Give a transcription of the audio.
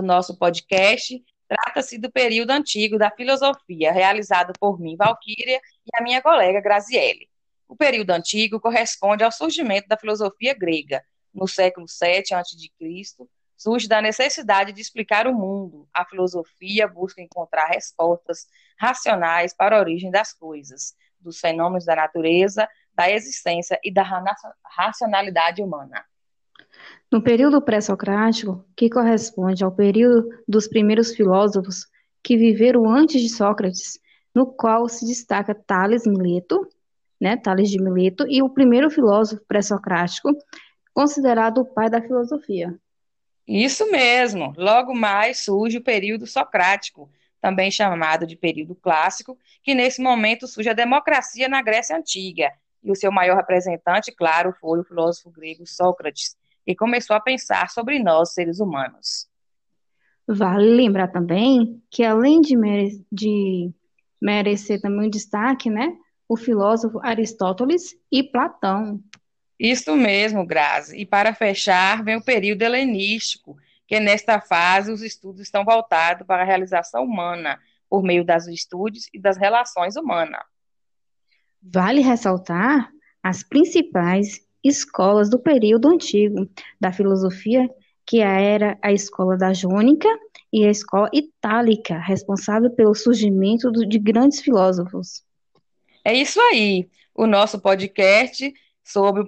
do nosso podcast trata-se do período antigo da filosofia, realizado por mim, Valquíria, e a minha colega Graziele. O período antigo corresponde ao surgimento da filosofia grega, no século VII a.C., surge da necessidade de explicar o mundo. A filosofia busca encontrar respostas racionais para a origem das coisas, dos fenômenos da natureza, da existência e da racionalidade humana. No período pré-socrático, que corresponde ao período dos primeiros filósofos que viveram antes de Sócrates, no qual se destaca Tales Mileto, né, Tales de Mileto, e o primeiro filósofo pré-socrático, considerado o pai da filosofia. Isso mesmo. Logo mais surge o período socrático, também chamado de período clássico, que nesse momento surge a democracia na Grécia Antiga. E o seu maior representante, claro, foi o filósofo grego Sócrates, e começou a pensar sobre nós, seres humanos. Vale lembrar também que, além de, mere de merecer também um destaque, né, o filósofo Aristóteles e Platão. Isso mesmo, Grazi. E para fechar, vem o período helenístico, que nesta fase os estudos estão voltados para a realização humana, por meio das estudos e das relações humanas. Vale ressaltar as principais escolas do período antigo da filosofia, que era a escola da Jônica e a escola itálica, responsável pelo surgimento de grandes filósofos. É isso aí. O nosso podcast sobre o